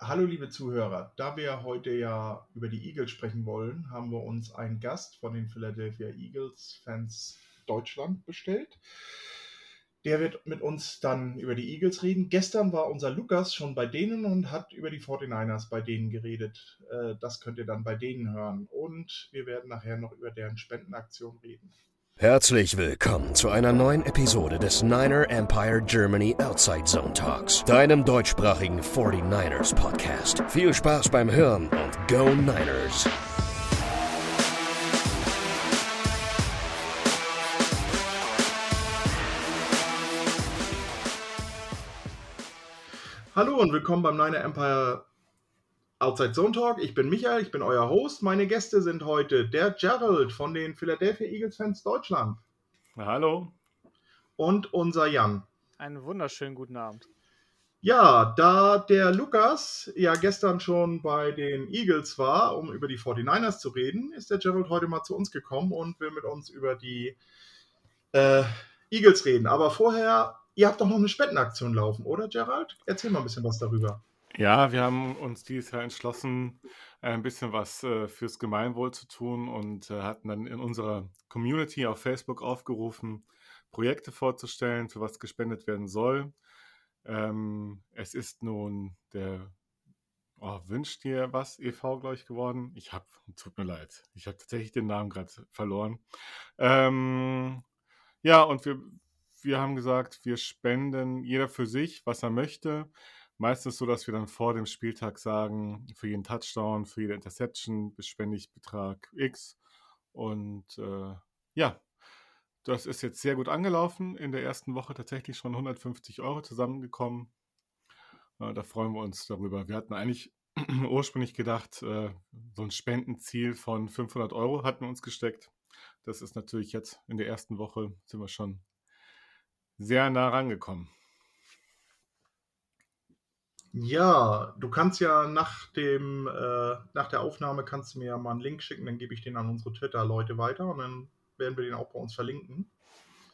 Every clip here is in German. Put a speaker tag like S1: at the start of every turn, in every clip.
S1: Hallo liebe Zuhörer, da wir heute ja über die Eagles sprechen wollen, haben wir uns einen Gast von den Philadelphia Eagles Fans Deutschland bestellt. Der wird mit uns dann über die Eagles reden. Gestern war unser Lukas schon bei denen und hat über die 49ers bei denen geredet. Äh, das könnt ihr dann bei denen hören. Und wir werden nachher noch über deren Spendenaktion reden.
S2: Herzlich willkommen zu einer neuen Episode des Niner Empire Germany Outside Zone Talks, deinem deutschsprachigen 49ers Podcast. Viel Spaß beim Hören und Go Niners!
S1: Hallo und willkommen beim Niner Empire Outside Zone Talk. Ich bin Michael, ich bin euer Host. Meine Gäste sind heute der Gerald von den Philadelphia Eagles Fans Deutschland.
S3: Na, hallo.
S1: Und unser Jan.
S4: Einen wunderschönen guten Abend.
S1: Ja, da der Lukas ja gestern schon bei den Eagles war, um über die 49ers zu reden, ist der Gerald heute mal zu uns gekommen und will mit uns über die äh, Eagles reden. Aber vorher, ihr habt doch noch eine Spendenaktion laufen, oder Gerald? Erzähl mal ein bisschen was darüber.
S3: Ja, wir haben uns dieses Jahr entschlossen, äh, ein bisschen was äh, fürs Gemeinwohl zu tun und äh, hatten dann in unserer Community auf Facebook aufgerufen, Projekte vorzustellen, für was gespendet werden soll. Ähm, es ist nun der oh, Wünscht dir was e.V., glaube ich, geworden. Ich habe, tut mir leid, ich habe tatsächlich den Namen gerade verloren. Ähm, ja, und wir, wir haben gesagt, wir spenden jeder für sich, was er möchte meistens so, dass wir dann vor dem Spieltag sagen, für jeden Touchdown, für jede Interception spende ich Betrag X. Und äh, ja, das ist jetzt sehr gut angelaufen. In der ersten Woche tatsächlich schon 150 Euro zusammengekommen. Äh, da freuen wir uns darüber. Wir hatten eigentlich ursprünglich gedacht, äh, so ein Spendenziel von 500 Euro hatten wir uns gesteckt. Das ist natürlich jetzt in der ersten Woche sind wir schon sehr nah rangekommen.
S1: Ja, du kannst ja nach dem, äh, nach der Aufnahme kannst du mir ja mal einen Link schicken, dann gebe ich den an unsere Twitter-Leute weiter und dann werden wir den auch bei uns verlinken.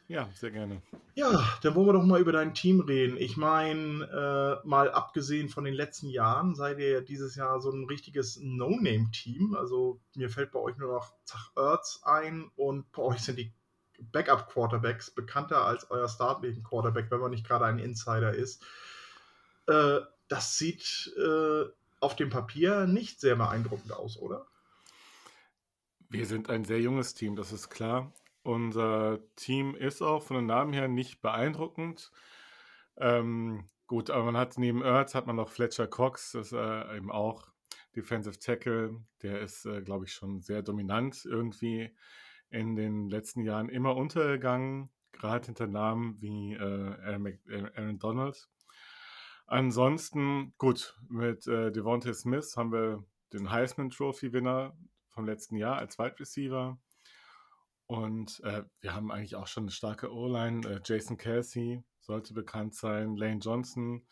S3: Ja, sehr gerne.
S1: Ja, dann wollen wir doch mal über dein Team reden. Ich meine, äh, mal abgesehen von den letzten Jahren, seid ihr ja dieses Jahr so ein richtiges No-Name-Team. Also mir fällt bei euch nur noch Zach Ertz ein und bei euch sind die Backup-Quarterbacks bekannter als euer Starting-Quarterback, wenn man nicht gerade ein Insider ist. Äh, das sieht äh, auf dem Papier nicht sehr beeindruckend aus, oder?
S3: Wir sind ein sehr junges Team, das ist klar. Unser Team ist auch von den Namen her nicht beeindruckend. Ähm, gut, aber man hat neben Ertz hat man noch Fletcher Cox, das ist äh, eben auch Defensive Tackle. Der ist, äh, glaube ich, schon sehr dominant irgendwie in den letzten Jahren immer untergegangen, gerade hinter Namen wie äh, Aaron Donald. Ansonsten, gut, mit äh, Devontae Smith haben wir den Heisman Trophy-Winner vom letzten Jahr als Wide Receiver. Und äh, wir haben eigentlich auch schon eine starke O-Line. Äh, Jason Kelsey sollte bekannt sein. Lane Johnson,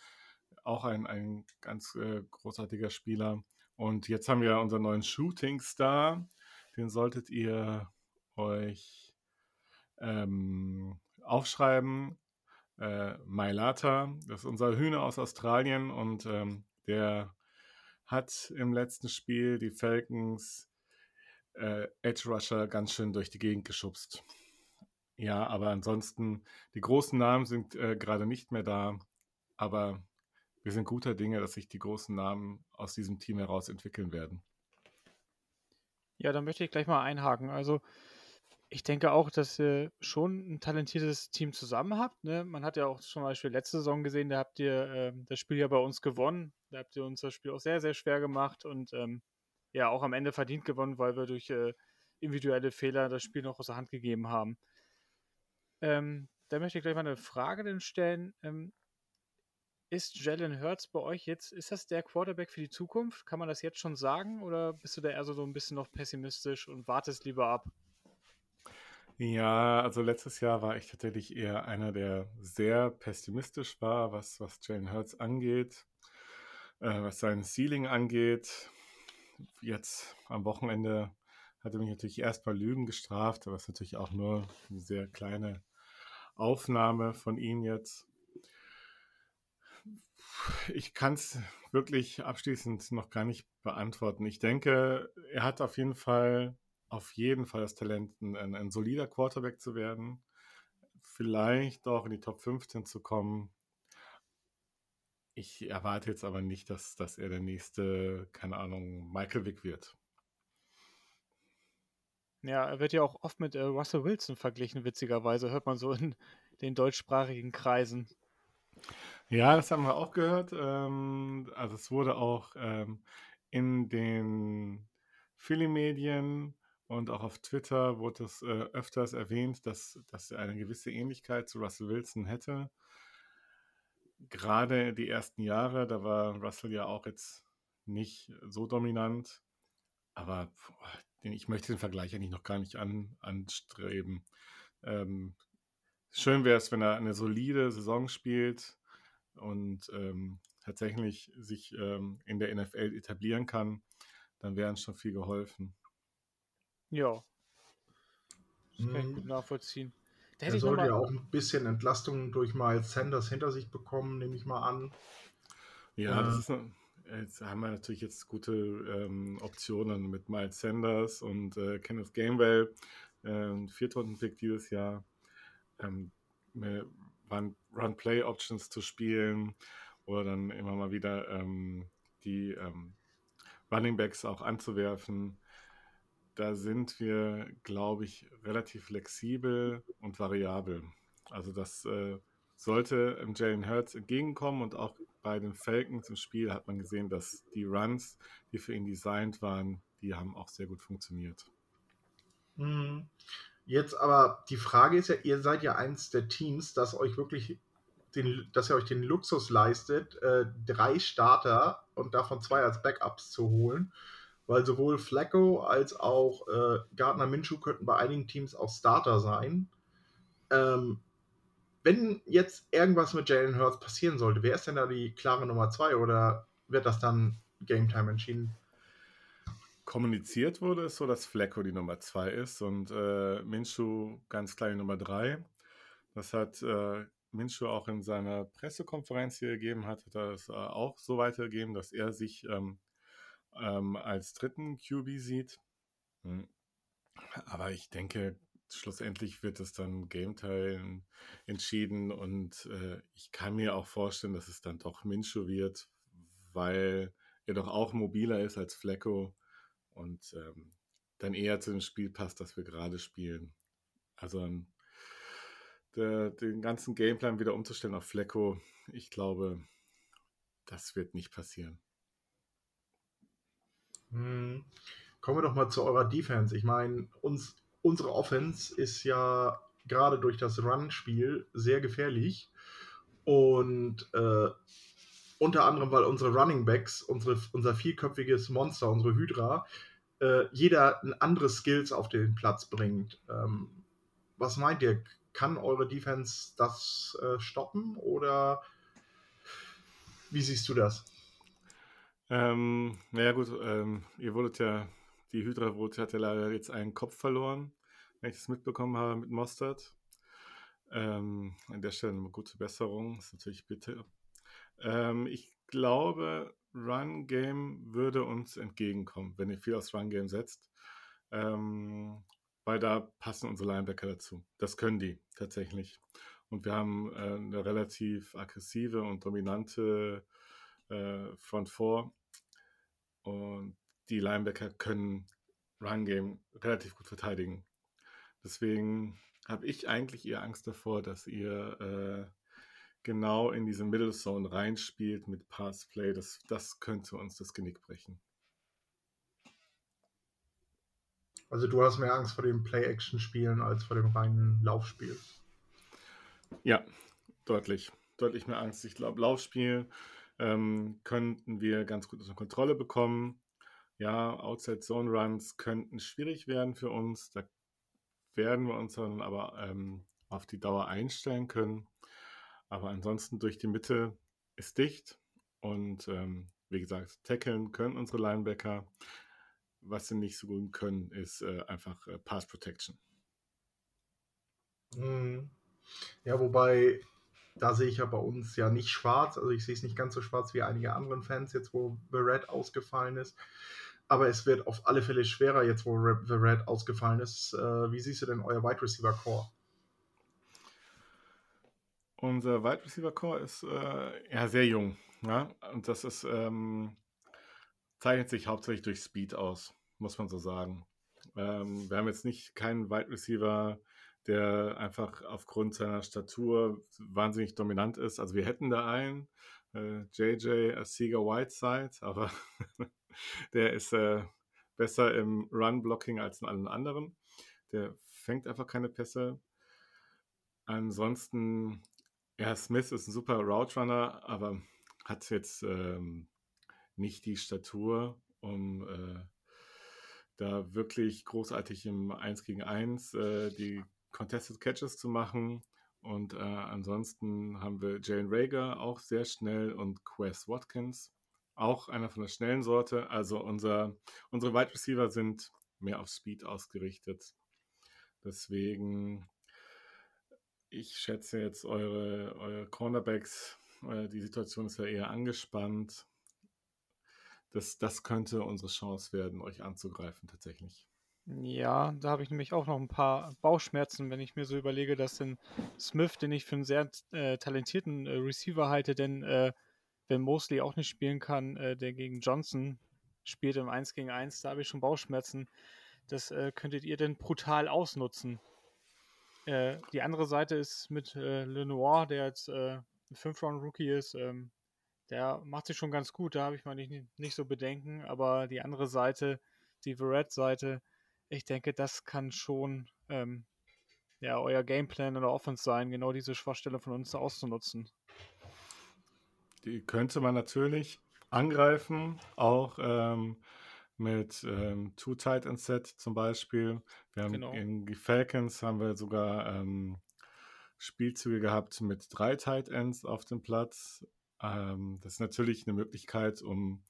S3: auch ein, ein ganz äh, großartiger Spieler. Und jetzt haben wir unseren neuen Shooting Star. Den solltet ihr euch ähm, aufschreiben äh, Mailata. Das ist unser Hühner aus Australien und ähm, der hat im letzten Spiel die Falcons äh, Edge Rusher ganz schön durch die Gegend geschubst. Ja, aber ansonsten, die großen Namen sind äh, gerade nicht mehr da, aber wir sind guter Dinge, dass sich die großen Namen aus diesem Team heraus entwickeln werden.
S4: Ja, dann möchte ich gleich mal einhaken. Also, ich denke auch, dass ihr schon ein talentiertes Team zusammen habt. Ne? Man hat ja auch zum Beispiel letzte Saison gesehen, da habt ihr ähm, das Spiel ja bei uns gewonnen. Da habt ihr uns das Spiel auch sehr, sehr schwer gemacht und ähm, ja auch am Ende verdient gewonnen, weil wir durch äh, individuelle Fehler das Spiel noch aus der Hand gegeben haben. Ähm, da möchte ich gleich mal eine Frage denn stellen. Ähm, ist Jalen Hurts bei euch jetzt, ist das der Quarterback für die Zukunft? Kann man das jetzt schon sagen oder bist du da eher so ein bisschen noch pessimistisch und wartest lieber ab?
S3: Ja, also letztes Jahr war ich tatsächlich eher einer, der sehr pessimistisch war, was, was Jalen Hurts angeht, äh, was sein Ceiling angeht. Jetzt am Wochenende hat er mich natürlich erstmal Lügen gestraft, aber es ist natürlich auch nur eine sehr kleine Aufnahme von ihm jetzt. ich kann es wirklich abschließend noch gar nicht beantworten. Ich denke, er hat auf jeden Fall, auf jeden Fall das Talent, ein, ein solider Quarterback zu werden. Vielleicht auch in die Top 15 zu kommen. Ich erwarte jetzt aber nicht, dass, dass er der nächste, keine Ahnung, Michael Vick wird.
S4: Ja, er wird ja auch oft mit äh, Russell Wilson verglichen, witzigerweise, hört man so in den deutschsprachigen Kreisen.
S3: Ja, das haben wir auch gehört. Ähm, also es wurde auch ähm, in den Philly-Medien und auch auf Twitter wurde es äh, öfters erwähnt, dass, dass er eine gewisse Ähnlichkeit zu Russell Wilson hätte. Gerade die ersten Jahre, da war Russell ja auch jetzt nicht so dominant. Aber ich möchte den Vergleich eigentlich noch gar nicht an, anstreben. Ähm, schön wäre es, wenn er eine solide Saison spielt und ähm, tatsächlich sich ähm, in der NFL etablieren kann, dann wäre uns schon viel geholfen.
S4: Ja. Das kann ich gut mhm. nachvollziehen.
S1: er sollte ja auch ein bisschen Entlastung durch Miles Sanders hinter sich bekommen, nehme ich mal an.
S3: Ja, äh, das ist eine, Jetzt haben wir natürlich jetzt gute ähm, Optionen mit Miles Sanders und äh, Kenneth Gamewell, äh, Viertrunden-Pick dieses Jahr, ähm, Run-Play-Options zu spielen oder dann immer mal wieder ähm, die ähm, Running Backs auch anzuwerfen. Da sind wir, glaube ich, relativ flexibel und variabel. Also das äh, sollte Jalen Hurts entgegenkommen und auch bei den Falcons im Spiel hat man gesehen, dass die Runs, die für ihn designt waren, die haben auch sehr gut funktioniert.
S1: Mhm. Jetzt aber die Frage ist ja, ihr seid ja eins der Teams, das euch wirklich den, dass ihr euch den Luxus leistet, äh, drei Starter und davon zwei als Backups zu holen. Weil sowohl Flacco als auch äh, Gardner Minshew könnten bei einigen Teams auch Starter sein. Ähm, wenn jetzt irgendwas mit Jalen Hurts passieren sollte, wer ist denn da die klare Nummer zwei oder wird das dann Game Time entschieden?
S3: Kommuniziert wurde es so, dass Flecko die Nummer zwei ist und äh, Minshew ganz klar die Nummer drei. Das hat äh, Minshew auch in seiner Pressekonferenz hier gegeben, hat er es äh, auch so weitergegeben, dass er sich ähm, ähm, als dritten QB sieht. Hm. Aber ich denke, schlussendlich wird es dann Game Time entschieden und äh, ich kann mir auch vorstellen, dass es dann doch Minshew wird, weil er doch auch mobiler ist als Flecko und ähm, dann eher zu dem Spiel passt, das wir gerade spielen. Also ähm, der, den ganzen Gameplan wieder umzustellen auf Flecko, ich glaube, das wird nicht passieren.
S1: Hm. Kommen wir doch mal zu eurer Defense. Ich meine, uns unsere Offense ist ja gerade durch das Run-Spiel sehr gefährlich. Und äh, unter anderem, weil unsere Running Backs, unsere, unser vierköpfiges Monster, unsere Hydra, äh, jeder ein anderes Skills auf den Platz bringt. Ähm, was meint ihr? Kann eure Defense das äh, stoppen oder wie siehst du das?
S3: Ähm, naja gut, ähm, ihr wurdet ja, die Hydra wurde, hat ja leider jetzt einen Kopf verloren wenn ich das mitbekommen habe mit Mostert. Ähm, an der Stelle eine gute Besserung, ist natürlich bitte. Ähm, ich glaube, Run Game würde uns entgegenkommen, wenn ihr viel aufs Run Game setzt. Ähm, weil da passen unsere Linebacker dazu. Das können die tatsächlich. Und wir haben äh, eine relativ aggressive und dominante äh, Front 4. Und die Linebacker können Run Game relativ gut verteidigen. Deswegen habe ich eigentlich eher Angst davor, dass ihr äh, genau in diese Middle Zone reinspielt mit Passplay. Das, das könnte uns das Genick brechen.
S1: Also du hast mehr Angst vor dem Play-Action-Spielen als vor dem reinen Laufspiel.
S3: Ja, deutlich. Deutlich mehr Angst. Ich glaube, Laufspiel ähm, könnten wir ganz gut unter Kontrolle bekommen. Ja, Outside Zone Runs könnten schwierig werden für uns. Da werden wir uns dann aber ähm, auf die Dauer einstellen können. Aber ansonsten durch die Mitte ist dicht und ähm, wie gesagt, tackeln können unsere Linebacker. Was sie nicht so gut können, ist äh, einfach äh, Pass Protection.
S1: Mhm. Ja, wobei da sehe ich ja bei uns ja nicht schwarz. Also ich sehe es nicht ganz so schwarz wie einige anderen Fans, jetzt wo The Red ausgefallen ist. Aber es wird auf alle Fälle schwerer, jetzt wo The Red ausgefallen ist. Äh, wie siehst du denn euer Wide Receiver Core?
S3: Unser Wide Receiver Core ist äh, ja sehr jung. Ja? Und das ist, ähm, zeichnet sich hauptsächlich durch Speed aus, muss man so sagen. Ähm, wir haben jetzt nicht keinen Wide Receiver, der einfach aufgrund seiner Statur wahnsinnig dominant ist. Also wir hätten da einen, äh, JJ Asiga Whiteside, aber der ist äh, besser im Run-Blocking als in allen anderen. Der fängt einfach keine Pässe. Ansonsten, ja, Smith ist ein super Route Runner, aber hat jetzt ähm, nicht die Statur, um äh, da wirklich großartig im 1 gegen 1 äh, die Contested Catches zu machen. Und äh, ansonsten haben wir Jalen Rager auch sehr schnell und Quest Watkins auch einer von der schnellen Sorte. Also unser, unsere Wide Receiver sind mehr auf Speed ausgerichtet. Deswegen, ich schätze jetzt eure, eure Cornerbacks, äh, die Situation ist ja eher angespannt. Das, das könnte unsere Chance werden, euch anzugreifen tatsächlich.
S4: Ja, da habe ich nämlich auch noch ein paar Bauchschmerzen, wenn ich mir so überlege, dass den Smith, den ich für einen sehr äh, talentierten äh, Receiver halte, denn äh, wenn Mosley auch nicht spielen kann, äh, der gegen Johnson spielt im 1 gegen 1, da habe ich schon Bauchschmerzen. Das äh, könntet ihr denn brutal ausnutzen. Äh, die andere Seite ist mit Lenoir, der jetzt ein 5-Round-Rookie ist, ähm, der macht sich schon ganz gut, da habe ich mal nicht, nicht so Bedenken, aber die andere Seite, die Verrett-Seite, ich denke, das kann schon ähm, ja, euer Gameplan oder Offense sein, genau diese Schwachstelle von uns auszunutzen.
S3: Die könnte man natürlich angreifen, auch ähm, mit ähm, Two Tight End Set zum Beispiel. Wir haben genau. in die Falcons haben wir sogar ähm, Spielzüge gehabt mit drei Tight Ends auf dem Platz. Ähm, das ist natürlich eine Möglichkeit, um,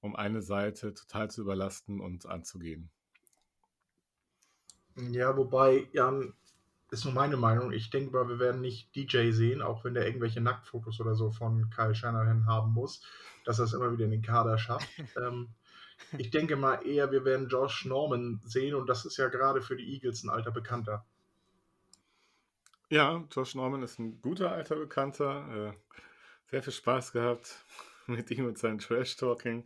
S3: um eine Seite total zu überlasten und anzugehen.
S1: Ja, wobei, Jan, ist nur meine Meinung. Ich denke mal, wir werden nicht DJ sehen, auch wenn der irgendwelche Nacktfotos oder so von Kyle Shanahan haben muss, dass er es immer wieder in den Kader schafft. ähm, ich denke mal eher, wir werden Josh Norman sehen und das ist ja gerade für die Eagles ein alter Bekannter.
S3: Ja, Josh Norman ist ein guter alter Bekannter. Äh, sehr viel Spaß gehabt mit ihm und seinem Trash-Talking.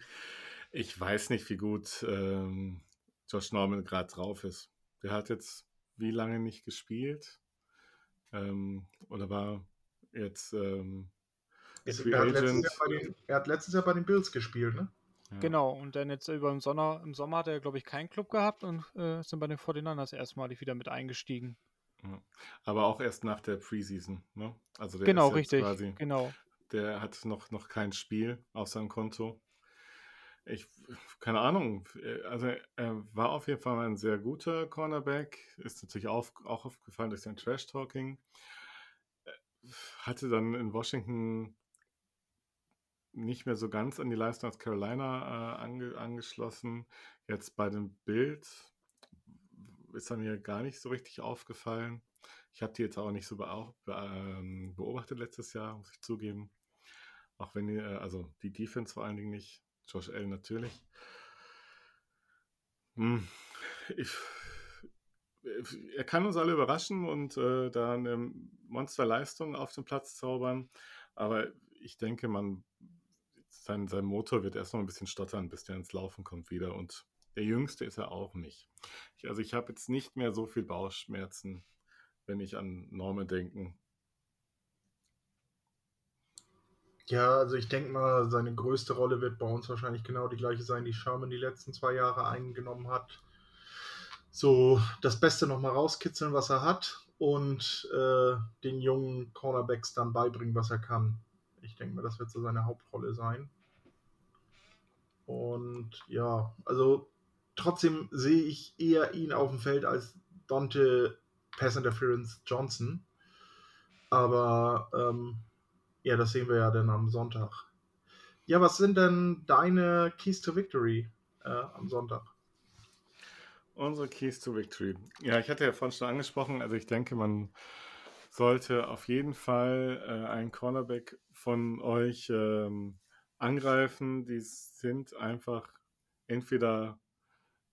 S3: Ich weiß nicht, wie gut ähm, Josh Norman gerade drauf ist. Der hat jetzt wie lange nicht gespielt? Ähm, oder war jetzt ähm,
S1: er, hat den, er, hat letztes Jahr bei den Bills gespielt, ne?
S4: Ja. Genau, und dann jetzt über den Sommer, im Sommer hat er, glaube ich, keinen Club gehabt und äh, sind bei den 49ers erstmalig wieder mit eingestiegen.
S3: Ja. Aber auch erst nach der Preseason, ne?
S4: Also der genau, richtig. Quasi, genau.
S3: Der hat noch, noch kein Spiel auf seinem Konto. Ich, keine Ahnung. Äh, also er war auf jeden Fall ein sehr guter Cornerback. Ist natürlich auch, auch aufgefallen durch sein Trash-Talking. Äh, hatte dann in Washington nicht mehr so ganz an die Leistung als Carolina äh, ange, angeschlossen. Jetzt bei dem Bild ist er mir gar nicht so richtig aufgefallen. Ich habe die jetzt auch nicht so ähm, beobachtet letztes Jahr, muss ich zugeben. Auch wenn die, äh, also die Defense vor allen Dingen nicht. Josh Allen natürlich. Hm. Ich, er kann uns alle überraschen und äh, da eine Monsterleistung auf den Platz zaubern. Aber ich denke, man, sein, sein Motor wird erst noch ein bisschen stottern, bis der ins Laufen kommt wieder. Und der Jüngste ist er auch nicht. Ich, also ich habe jetzt nicht mehr so viel Bauchschmerzen, wenn ich an Norme denke.
S1: Ja, also ich denke mal, seine größte Rolle wird bei uns wahrscheinlich genau die gleiche sein, die Sherman die letzten zwei Jahre eingenommen hat. So das Beste nochmal rauskitzeln, was er hat und äh, den jungen Cornerbacks dann beibringen, was er kann. Ich denke mal, das wird so seine Hauptrolle sein. Und ja, also trotzdem sehe ich eher ihn auf dem Feld als Dante Pass Interference Johnson. Aber ähm, ja, das sehen wir ja dann am Sonntag. Ja, was sind denn deine Keys to Victory äh, am Sonntag?
S3: Unsere Keys to Victory. Ja, ich hatte ja vorhin schon angesprochen, also ich denke, man sollte auf jeden Fall äh, ein Cornerback von euch ähm, angreifen. Die sind einfach entweder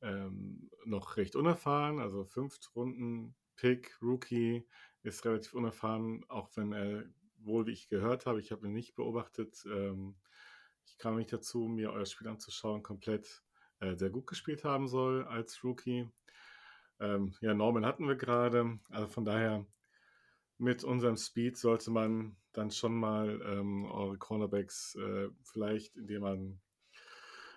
S3: ähm, noch recht unerfahren, also fünft Runden Pick, Rookie, ist relativ unerfahren, auch wenn er wohl, wie ich gehört habe, ich habe ihn nicht beobachtet, ähm, ich kam nicht dazu, mir euer Spiel anzuschauen, komplett äh, sehr gut gespielt haben soll als Rookie. Ähm, ja, Norman hatten wir gerade, also von daher mit unserem Speed sollte man dann schon mal ähm, eure Cornerbacks äh, vielleicht, indem man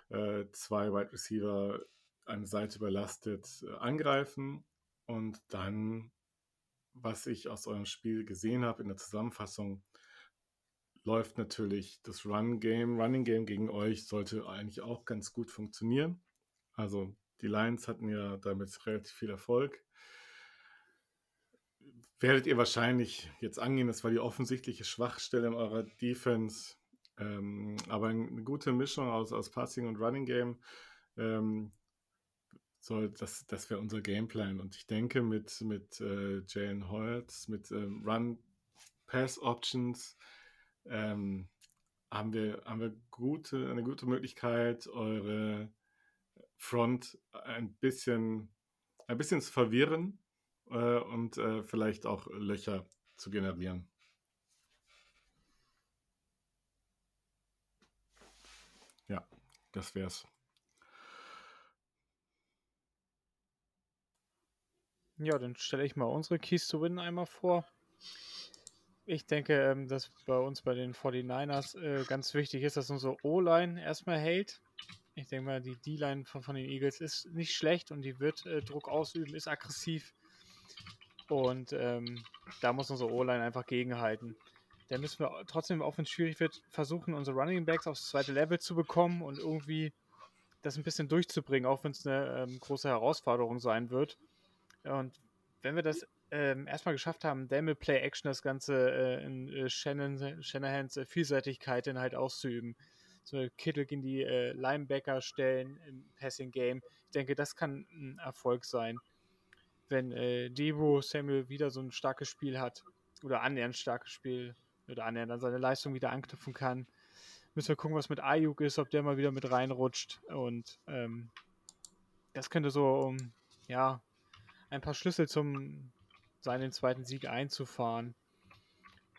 S3: äh, zwei Wide Receiver eine Seite überlastet, äh, angreifen und dann, was ich aus eurem Spiel gesehen habe in der Zusammenfassung, läuft natürlich das Run-Game. Running Game gegen euch sollte eigentlich auch ganz gut funktionieren. Also die Lions hatten ja damit relativ viel Erfolg werdet ihr wahrscheinlich jetzt angehen. Das war die offensichtliche Schwachstelle in eurer Defense. Ähm, aber eine gute Mischung aus, aus Passing und Running Game. Ähm, soll, das, das wäre unser Gameplan. Und ich denke, mit, mit äh, Jalen Holtz, mit ähm, Run-Pass-Options ähm, haben wir, haben wir gute, eine gute Möglichkeit, eure Front ein bisschen, ein bisschen zu verwirren äh, und äh, vielleicht auch Löcher zu generieren. Ja, das wär's.
S4: Ja, dann stelle ich mal unsere Keys to Win einmal vor. Ich denke, ähm, dass bei uns bei den 49ers äh, ganz wichtig ist, dass unsere O-Line erstmal hält. Ich denke mal, die D-Line von, von, den Eagles ist nicht schlecht und die wird äh, Druck ausüben, ist aggressiv. Und ähm, da muss unsere O-Line einfach gegenhalten. Da müssen wir trotzdem, auch wenn es schwierig wird, versuchen, unsere Running Backs aufs zweite Level zu bekommen und irgendwie das ein bisschen durchzubringen, auch wenn es eine ähm, große Herausforderung sein wird. Und wenn wir das ähm, erstmal geschafft haben, dann Play Action das Ganze äh, in äh, Shannon, Shanahans äh, Vielseitigkeit dann halt auszuüben. So Kittel in die äh, Linebacker stellen im Passing Game. Ich denke, das kann ein Erfolg sein wenn äh, Debo Samuel wieder so ein starkes Spiel hat oder annähernd starkes Spiel oder annähernd an seine Leistung wieder anknüpfen kann, müssen wir gucken, was mit Ayuk ist, ob der mal wieder mit reinrutscht und ähm, das könnte so, um, ja, ein paar Schlüssel zum seinen zweiten Sieg einzufahren.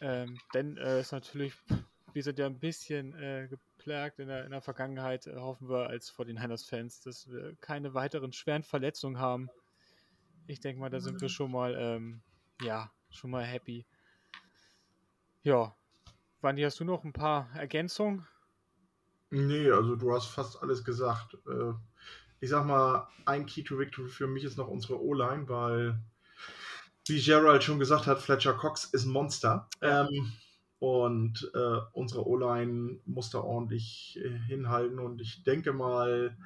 S4: Ähm, denn äh, ist natürlich, wir sind ja ein bisschen äh, geplagt in der, in der Vergangenheit, äh, hoffen wir als vor den Niners-Fans, dass wir keine weiteren schweren Verletzungen haben ich denke mal, da sind wir schon mal, ähm, ja, schon mal happy. Ja. Wanni, hast du noch ein paar Ergänzungen?
S1: Nee, also du hast fast alles gesagt. Äh, ich sag mal, ein Key to Victory für mich ist noch unsere O-Line, weil, wie Gerald schon gesagt hat, Fletcher Cox ist ein Monster. Ähm, und äh, unsere O-Line muss da ordentlich äh, hinhalten. Und ich denke mal,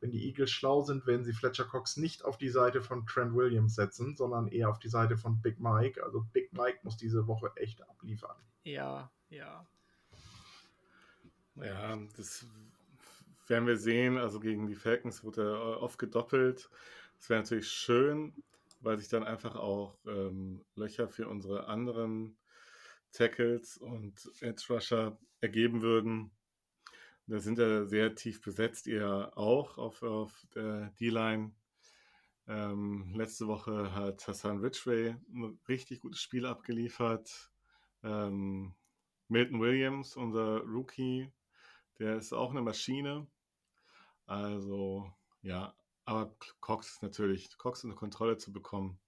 S1: wenn die Eagles schlau sind, werden sie Fletcher Cox nicht auf die Seite von Trent Williams setzen, sondern eher auf die Seite von Big Mike. Also Big Mike muss diese Woche echt abliefern.
S4: Ja, ja.
S3: Ja, das werden wir sehen. Also gegen die Falcons wurde er oft gedoppelt. Das wäre natürlich schön, weil sich dann einfach auch ähm, Löcher für unsere anderen Tackles und Edge Rusher ergeben würden. Da sind ja sehr tief besetzt, ihr auch auf, auf der D-Line. Ähm, letzte Woche hat Hassan Ridgway ein richtig gutes Spiel abgeliefert. Ähm, Milton Williams, unser Rookie, der ist auch eine Maschine. Also, ja, aber Cox natürlich, Cox unter Kontrolle zu bekommen,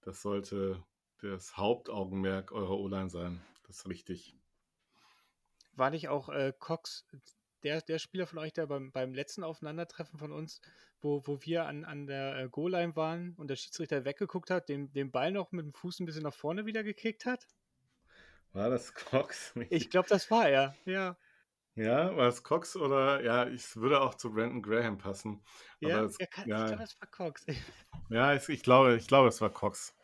S3: das sollte das Hauptaugenmerk eurer O-Line sein. Das ist richtig.
S4: War nicht auch äh, Cox der, der Spieler von euch, der beim, beim letzten Aufeinandertreffen von uns, wo, wo wir an, an der äh, Goal-Line waren und der Schiedsrichter weggeguckt hat, den, den Ball noch mit dem Fuß ein bisschen nach vorne wieder gekickt hat?
S3: War das Cox?
S4: Ich glaube, das war er, ja.
S3: Ja, war es Cox oder ja, ich würde auch zu Brandon Graham passen.
S4: Ja, es, kann, ja, ich glaube, es war Cox.
S3: Ja, ich, ich, glaube, ich glaube, es war Cox.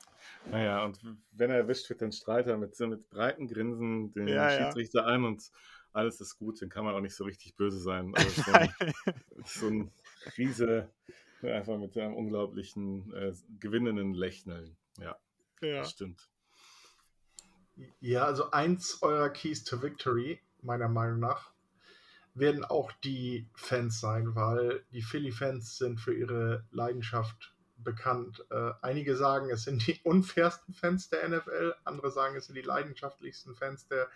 S3: Naja, und wenn er erwischt wird, dann strahlt er mit, mit breiten Grinsen den ja, Schiedsrichter ja. ein und alles ist gut, dann kann man auch nicht so richtig böse sein. Also so, ein, so ein Riese, einfach mit einem unglaublichen, äh, gewinnenden Lächeln. Ja, ja, das stimmt.
S1: Ja, also eins eurer Keys to Victory, meiner Meinung nach, werden auch die Fans sein, weil die Philly-Fans sind für ihre Leidenschaft bekannt. Äh, einige sagen, es sind die unfairsten Fans der NFL, andere sagen, es sind die leidenschaftlichsten Fans der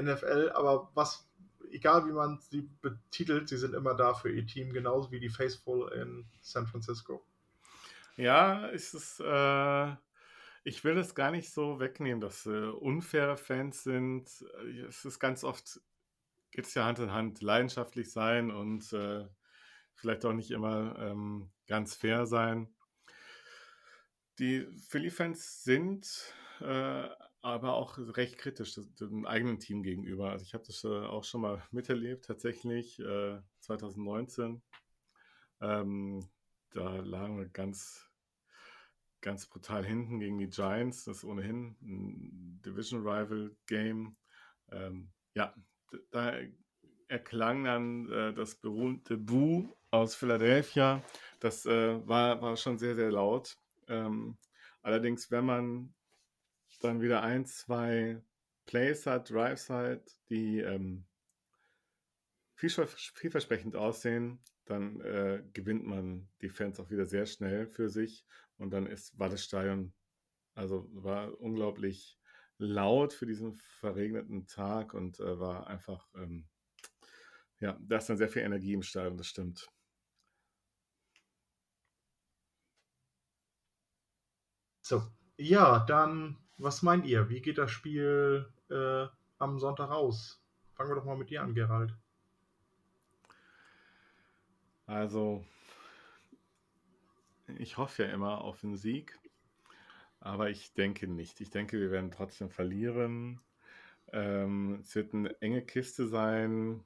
S1: NFL, aber was, egal wie man sie betitelt, sie sind immer da für ihr Team, genauso wie die Faithful in San Francisco.
S3: Ja, ist es, äh, ich will es gar nicht so wegnehmen, dass äh, unfaire Fans sind. Es ist ganz oft, geht es ja Hand in Hand, leidenschaftlich sein und äh, vielleicht auch nicht immer ähm, ganz fair sein. Die Philly-Fans sind äh, aber auch recht kritisch dem eigenen Team gegenüber. Also ich habe das äh, auch schon mal miterlebt, tatsächlich äh, 2019. Ähm, da lagen wir ganz, ganz brutal hinten gegen die Giants. Das ist ohnehin ein Division Rival Game. Ähm, ja, da erklang dann äh, das berühmte Boo aus Philadelphia. Das äh, war, war schon sehr, sehr laut. Ähm, allerdings, wenn man dann wieder ein, zwei Plays hat, Drives hat, die ähm, vielversprechend aussehen, dann äh, gewinnt man die Fans auch wieder sehr schnell für sich und dann ist, war das Stadion, also war unglaublich laut für diesen verregneten Tag und äh, war einfach, ähm, ja, da ist dann sehr viel Energie im Stadion, das stimmt.
S1: So, ja, dann, was meint ihr? Wie geht das Spiel äh, am Sonntag aus? Fangen wir doch mal mit dir an, Gerald.
S3: Also, ich hoffe ja immer auf einen Sieg, aber ich denke nicht. Ich denke, wir werden trotzdem verlieren. Ähm, es wird eine enge Kiste sein.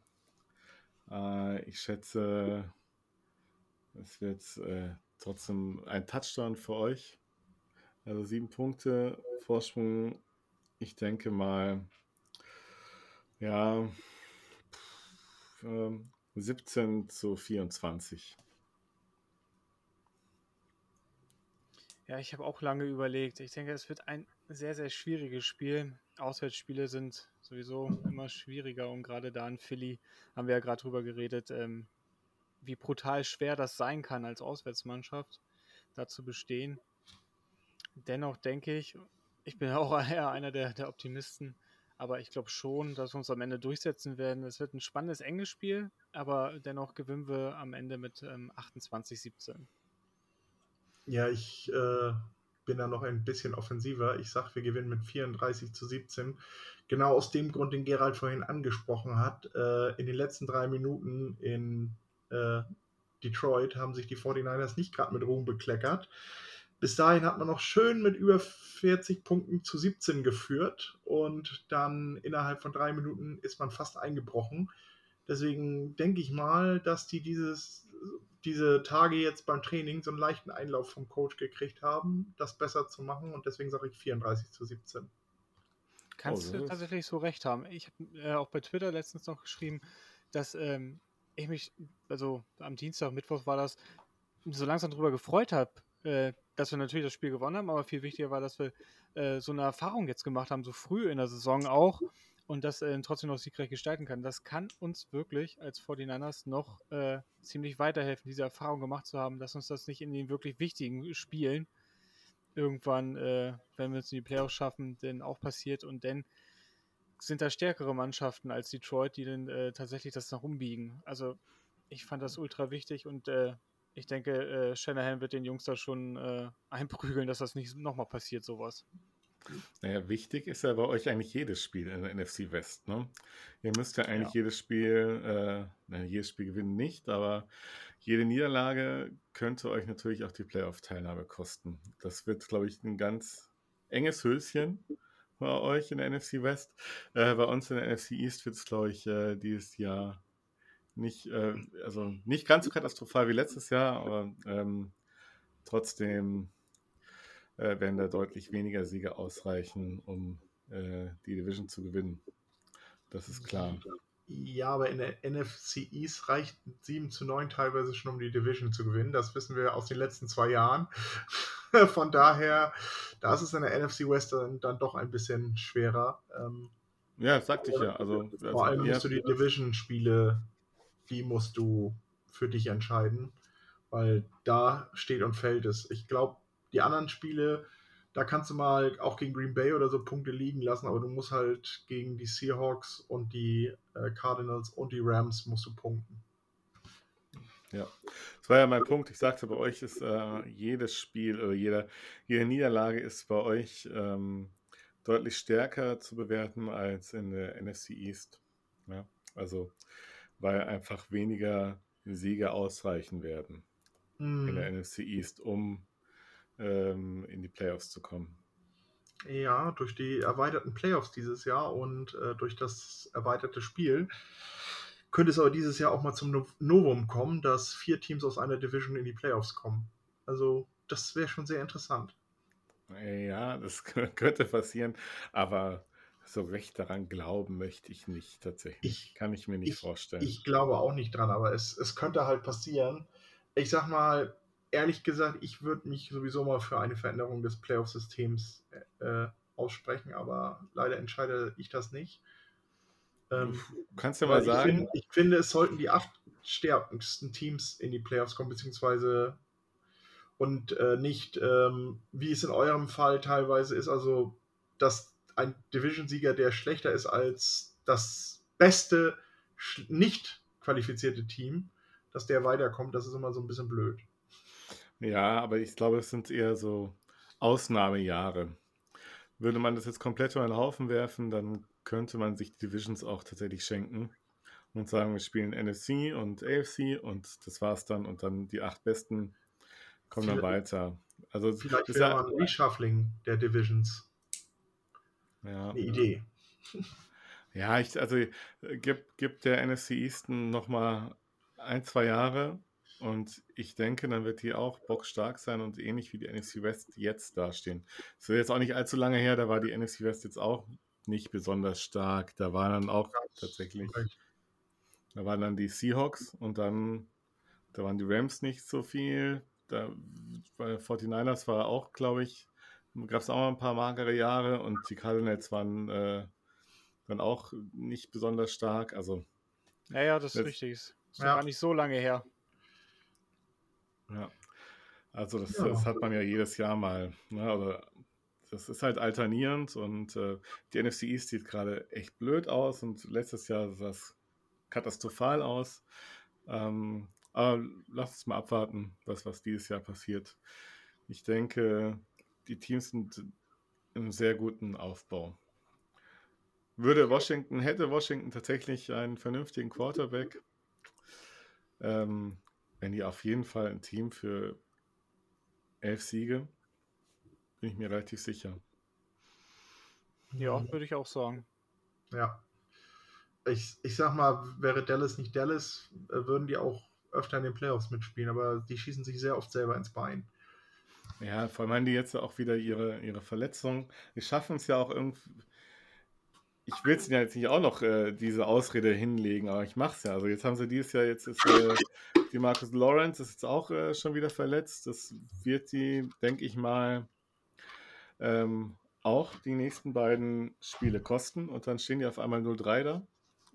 S3: Äh, ich schätze, es wird äh, trotzdem ein Touchdown für euch. Also sieben Punkte Vorsprung. Ich denke mal, ja, 17 zu 24.
S4: Ja, ich habe auch lange überlegt. Ich denke, es wird ein sehr, sehr schwieriges Spiel. Auswärtsspiele sind sowieso immer schwieriger und gerade da in Philly haben wir ja gerade drüber geredet, ähm, wie brutal schwer das sein kann als Auswärtsmannschaft, da zu bestehen. Dennoch denke ich, ich bin auch eher einer der, der Optimisten, aber ich glaube schon, dass wir uns am Ende durchsetzen werden. Es wird ein spannendes, enges Spiel, aber dennoch gewinnen wir am Ende mit ähm, 28-17.
S1: Ja, ich äh, bin da noch ein bisschen offensiver. Ich sage, wir gewinnen mit 34 zu 17. Genau aus dem Grund, den Gerald vorhin angesprochen hat. Äh, in den letzten drei Minuten in äh, Detroit haben sich die 49ers nicht gerade mit Ruhm bekleckert. Bis dahin hat man noch schön mit über 40 Punkten zu 17 geführt und dann innerhalb von drei Minuten ist man fast eingebrochen. Deswegen denke ich mal, dass die dieses, diese Tage jetzt beim Training so einen leichten Einlauf vom Coach gekriegt haben, das besser zu machen und deswegen sage ich 34 zu 17.
S4: Kannst oh, du tatsächlich so recht haben. Ich habe äh, auch bei Twitter letztens noch geschrieben, dass ähm, ich mich, also am Dienstag, Mittwoch war das, so langsam darüber gefreut habe, äh, dass wir natürlich das Spiel gewonnen haben, aber viel wichtiger war, dass wir äh, so eine Erfahrung jetzt gemacht haben, so früh in der Saison auch und das äh, trotzdem noch siegreich gestalten kann. Das kann uns wirklich als 49ers noch äh, ziemlich weiterhelfen, diese Erfahrung gemacht zu haben, dass uns das nicht in den wirklich wichtigen Spielen irgendwann, äh, wenn wir es in die Playoffs schaffen, denn auch passiert und dann sind da stärkere Mannschaften als Detroit, die dann äh, tatsächlich das nach umbiegen. Also ich fand das ultra wichtig und ich denke, äh, Shanahan wird den Jungs da schon äh, einprügeln, dass das nicht nochmal passiert, sowas.
S3: Naja, wichtig ist ja bei euch eigentlich jedes Spiel in der NFC West. Ne? Ihr müsst ja eigentlich ja. jedes Spiel, äh, na, jedes Spiel gewinnen nicht, aber jede Niederlage könnte euch natürlich auch die Playoff-Teilnahme kosten. Das wird, glaube ich, ein ganz enges Höschen bei euch in der NFC West. Äh, bei uns in der NFC East wird es, glaube ich, äh, dieses Jahr nicht, äh, also nicht ganz so katastrophal wie letztes Jahr, aber ähm, trotzdem äh, werden da deutlich weniger Siege ausreichen, um äh, die Division zu gewinnen. Das ist klar.
S1: Ja, aber in der NFC East reicht 7 zu 9 teilweise schon, um die Division zu gewinnen. Das wissen wir aus den letzten zwei Jahren. Von daher, da ist es in der NFC West dann, dann doch ein bisschen schwerer. Ähm,
S3: ja, sagte ich ja. Also,
S1: vor
S3: also
S1: allem musst du die Division-Spiele, die musst du für dich entscheiden, weil da steht und fällt es. Ich glaube, die anderen Spiele, da kannst du mal auch gegen Green Bay oder so Punkte liegen lassen, aber du musst halt gegen die Seahawks und die äh, Cardinals und die Rams musst du punkten.
S3: Ja, das war ja mein Punkt. Ich sagte, bei euch ist äh, jedes Spiel oder jeder, jede Niederlage ist bei euch ähm, deutlich stärker zu bewerten als in der NFC East. Ja, also, weil einfach weniger Siege ausreichen werden in der
S1: Hm,
S3: NFC East, um ähm, in die Playoffs zu kommen.
S1: Ja, durch die erweiterten Playoffs dieses Jahr und äh, durch das erweiterte Spiel könnte es aber dieses Jahr auch mal zum No- Novum kommen, dass vier Teams aus einer Division in die Playoffs kommen. Also, das wäre schon sehr interessant.
S3: Ja, das könnte passieren, aber so recht daran glauben möchte ich nicht tatsächlich.
S1: Ich,
S3: Kann ich mir nicht
S1: ich,
S3: vorstellen.
S1: ich glaube auch nicht dran, aber es, es könnte halt passieren. Ich sag mal, ehrlich gesagt, ich würde mich sowieso mal für eine Veränderung des Playoff-Systems äh, aussprechen, aber leider entscheide ich das nicht. Ähm,
S3: Du kannst ja
S1: Weil
S3: mal
S1: ich,
S3: sagen,
S1: finde, ich finde, es sollten die acht stärksten Teams in die Playoffs kommen, beziehungsweise und äh, nicht, ähm, wie es in eurem Fall teilweise ist, also dass ein Division-Sieger, der schlechter ist als das beste nicht qualifizierte Team, dass der weiterkommt, das ist immer so ein bisschen blöd.
S3: Ja, aber ich glaube, es sind eher so Ausnahmejahre. Würde man das jetzt komplett über den Haufen werfen, dann könnte man sich die Divisions auch tatsächlich schenken und sagen, wir spielen NFC und AFC und das war's dann und dann die acht Besten kommen dann weiter. Also
S1: Vielleicht wäre
S3: ist ja,
S1: mal ein Reshuffling der Divisions
S3: ja,
S1: eine Idee.
S3: ja, ich, also äh, gibt, gibt der NFC East nochmal ein, zwei Jahre und ich denke, dann wird die auch bockstark sein und ähnlich wie die NFC West jetzt dastehen. Es ist jetzt auch nicht allzu lange her, da war die NFC West jetzt auch nicht besonders stark. Da waren dann auch tatsächlich, da waren dann die Seahawks und dann, da waren die Rams nicht so viel. Da bei 49ers war auch, glaube ich, gab es auch mal ein paar magere Jahre und die Cardinals waren äh, dann auch nicht besonders stark. Also,
S4: Ja, ja, das ist
S3: Das-
S4: richtig. Ist ist
S1: Ja.
S4: gar nicht so lange her.
S3: Ja. Also das,
S1: Ja.
S3: das hat man ja jedes Jahr mal. Ne? Oder das ist halt alternierend und äh, die NFC East sieht gerade echt blöd aus und letztes Jahr sah es katastrophal aus. Ähm, aber lass uns mal abwarten, was, was dieses Jahr passiert. Ich denke, die Teams sind in einem sehr guten Aufbau. Würde Washington, hätte Washington tatsächlich einen vernünftigen Quarterback, ähm, wenn die auf jeden Fall ein Team für elf Siege, bin ich mir relativ sicher.
S4: Ja, würde ich auch sagen.
S1: Ja. Ich, ich sag mal, wäre Dallas nicht Dallas, äh, würden die auch öfter in den Playoffs mitspielen, aber die schießen sich sehr oft selber ins Bein.
S3: Ja, vor allem haben die jetzt auch wieder ihre, ihre Verletzung. Die schaffen es ja auch irgendwie. Ich will es ja jetzt nicht auch noch äh, diese Ausrede hinlegen, aber ich mache es ja. Also jetzt haben sie dieses Jahr, jetzt ist äh, die Marcus Lawrence ist jetzt auch äh, schon wieder verletzt. Das wird die, denke ich mal, ähm, auch die nächsten beiden Spiele kosten. Und dann stehen die auf einmal 0-3 da.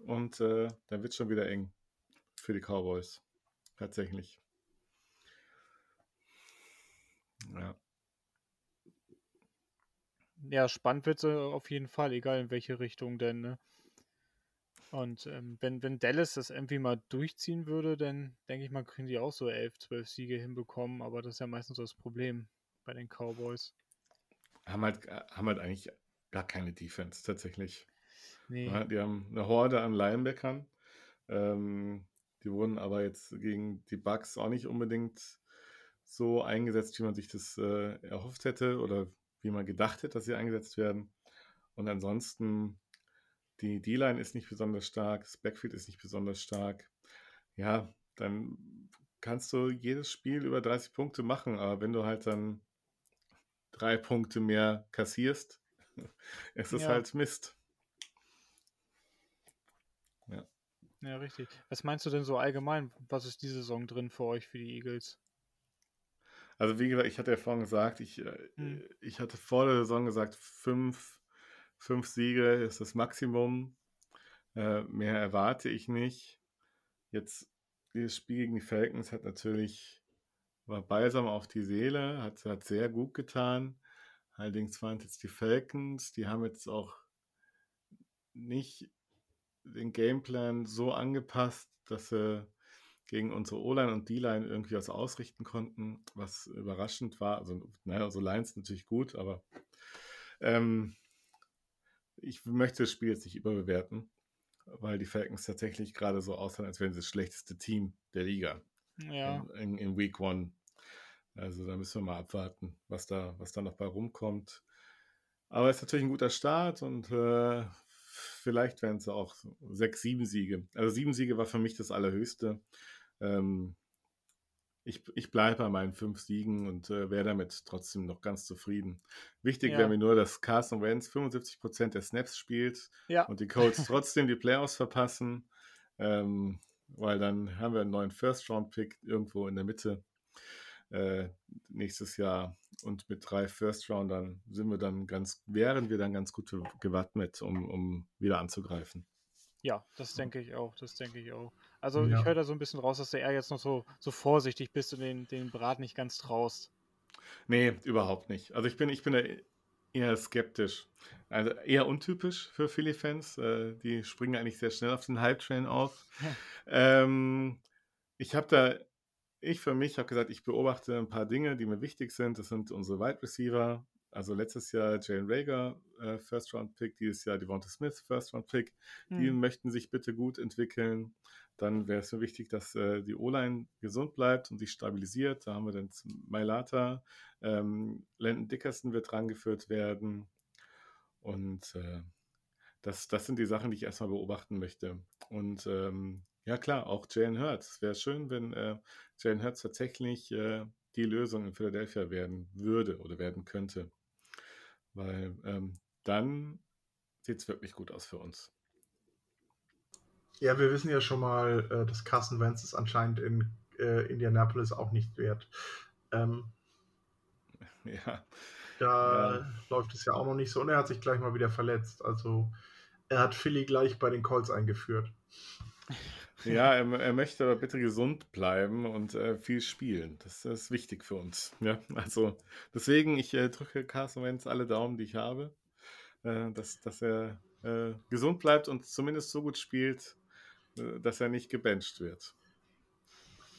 S3: Und äh, dann wird es schon wieder eng für die Cowboys. Tatsächlich. Ja.
S4: Ja, spannend wird es auf jeden Fall, egal in welche Richtung denn, ne? Und ähm, wenn, wenn Dallas das irgendwie mal durchziehen würde, dann denke ich mal, können die auch so 11, 12 Siege hinbekommen, aber das ist ja meistens so das Problem bei den Cowboys.
S3: haben halt, haben halt eigentlich gar keine Defense tatsächlich.
S4: Nee.
S3: Ja, die haben eine Horde an Linebackern. Ähm, die wurden aber jetzt gegen die Bucks auch nicht unbedingt so eingesetzt, wie man sich das äh, erhofft hätte oder wie man gedacht hätte, dass sie eingesetzt werden. Und ansonsten, die D-Line ist nicht besonders stark, das Backfield ist nicht besonders stark. Ja, dann kannst du jedes Spiel über 30 Punkte machen, aber wenn du halt dann drei Punkte mehr kassierst, es ist
S4: Ja.
S3: halt Mist.
S4: Ja, richtig. Was meinst du denn so allgemein? Was ist diese Saison drin für euch, für die Eagles?
S3: Also wie gesagt, ich hatte ja vorhin gesagt, ich, äh,
S4: Hm.
S3: ich hatte vor der Saison gesagt, fünf, fünf Siege ist das Maximum. Äh, mehr erwarte ich nicht. Jetzt dieses Spiel gegen die Falcons hat natürlich, war balsam auf die Seele, hat, hat sehr gut getan. Allerdings waren es jetzt die Falcons, die haben jetzt auch nicht den Gameplan so angepasst, dass sie gegen unsere O-Line und D-Line irgendwie was ausrichten konnten, was überraschend war. Also, naja, also Lines natürlich gut, aber ähm, ich möchte das Spiel jetzt nicht überbewerten, weil die Falcons tatsächlich gerade so aussehen, als wären sie das schlechteste Team der Liga
S4: Ja,
S3: in, in, Week One. Also da müssen wir mal abwarten, was da, was da noch bei rumkommt. Aber es ist natürlich ein guter Start und äh, vielleicht werden es auch sechs, sieben Siege. Also sieben Siege war für mich das Allerhöchste. Ähm, ich, ich bleibe bei meinen fünf Siegen und äh, wäre damit trotzdem noch ganz zufrieden. Wichtig
S4: Ja.
S3: wäre mir nur, dass Carson Wentz 75% der Snaps spielt
S4: ja,
S3: und die Colts trotzdem die Playoffs verpassen, ähm, weil dann haben wir einen neuen First-Round-Pick irgendwo in der Mitte äh, nächstes Jahr und mit drei First-Roundern sind wir dann ganz, wären wir dann ganz gut gewappnet, um, um wieder anzugreifen.
S4: ja, das denke ich auch, das denke ich auch. Also
S1: Ja.
S4: ich höre da so ein bisschen raus, dass du eher jetzt noch so, so vorsichtig bist und den, den Brat nicht ganz traust.
S3: Nee, überhaupt nicht. Also ich bin, ich bin da eher skeptisch. Also eher untypisch für Philly-Fans. Äh, die springen eigentlich sehr schnell auf den Hype-Train auf. ähm, ich habe da, ich für mich habe gesagt, ich beobachte ein paar Dinge, die mir wichtig sind. Das sind unsere Wide Receiver. Also letztes Jahr Jalen Rager, äh, First-Round-Pick, dieses Jahr Devonta Smith, First-Round-Pick. Die
S4: Hm.
S3: möchten sich bitte gut entwickeln. Dann wäre es mir wichtig, dass äh, die O-Line gesund bleibt und sich stabilisiert. Da haben wir dann Mailata, ähm, Landon Dickerson wird rangeführt werden. Und äh, das, das sind die Sachen, die ich erstmal beobachten möchte. Und ähm, ja, klar, auch Jalen Hurts. Es wäre schön, wenn äh, Jalen Hurts tatsächlich äh, die Lösung in Philadelphia werden würde oder werden könnte. Weil ähm, dann sieht es wirklich gut aus für uns.
S1: Ja, wir wissen ja schon mal, äh, dass Carson Wentz es anscheinend in äh, Indianapolis auch nicht wert. Ähm,
S3: Ja,
S1: da
S3: Ja.
S1: läuft es ja auch noch nicht so und er hat sich gleich mal wieder verletzt. Also er hat Philly gleich bei den Colts eingeführt.
S3: ja er, er möchte aber bitte gesund bleiben und äh, viel spielen. Das ist wichtig für uns. Ja, also deswegen, ich äh, drücke Carson Wentz alle Daumen, die ich habe, äh, dass, dass er äh, gesund bleibt und zumindest so gut spielt, äh, dass er nicht gebencht wird.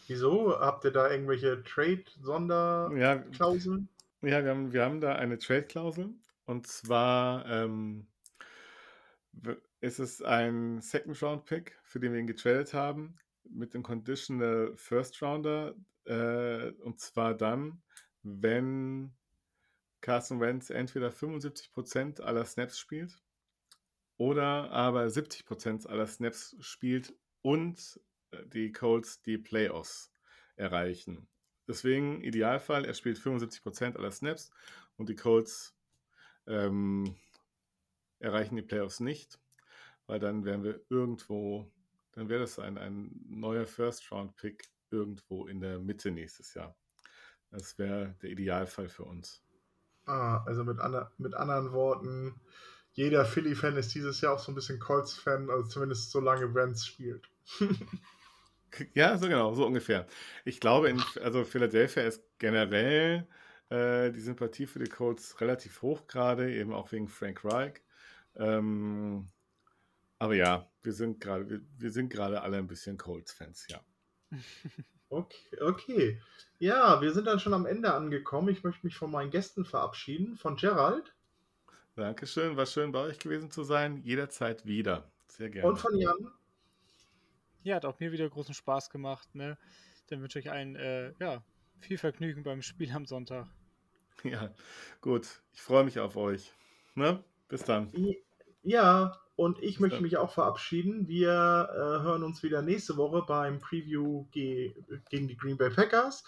S1: Wieso? Habt ihr da irgendwelche Trade-Sonderklauseln?
S3: Ja, ja wir, haben, wir haben da eine Trade-Klausel und zwar ähm, ist es ein Second-Round-Pick, für den wir ihn getradet haben, mit dem Conditional First-Rounder äh, und zwar dann, wenn Carson Wentz entweder 75% aller Snaps spielt oder aber 70% aller Snaps spielt und äh, die Colts die Playoffs erreichen. Deswegen, Idealfall, er spielt 75% aller Snaps und die Colts ähm, erreichen die Playoffs nicht, weil dann wären wir irgendwo, dann wäre das ein, ein neuer First-Round-Pick irgendwo in der Mitte nächstes Jahr. Das wäre der Idealfall für uns.
S1: Ah, also mit, ander mit anderen Worten, jeder Philly-Fan ist dieses Jahr auch so ein bisschen Colts-Fan, also zumindest solange Wentz spielt.
S3: Ja, so genau, so ungefähr. Ich glaube, in, also Philadelphia ist generell äh, die Sympathie für die Colts relativ hoch gerade, eben auch wegen Frank Reich. Ähm, aber ja, wir sind gerade, wir, wir sind gerade alle ein bisschen Colts-Fans, ja.
S1: Okay, okay. Ja, wir sind dann schon am Ende angekommen. Ich möchte mich von meinen Gästen verabschieden. Von Gerald
S3: Dankeschön, war schön bei euch gewesen zu sein. Jederzeit wieder. Sehr gerne.
S1: und von Jan.
S4: Ja, hat auch mir wieder großen Spaß gemacht. Ne? Dann wünsche ich allen äh, ja, viel Vergnügen beim Spiel am Sonntag.
S3: Ja, gut. Ich freue mich auf euch. Ne? Bis dann.
S1: Ja, und ich möchte mich auch verabschieden. Wir äh, hören uns wieder nächste Woche beim Preview ge gegen die Green Bay Packers.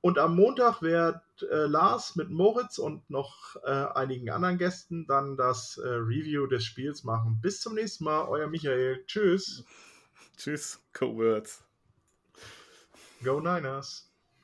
S1: Und am Montag wird äh, Lars mit Moritz und noch äh, einigen anderen Gästen dann das äh, Review des Spiels machen. Bis zum nächsten Mal, euer Michael. Tschüss.
S3: Tschüss, Co-Words.
S1: Go Niners.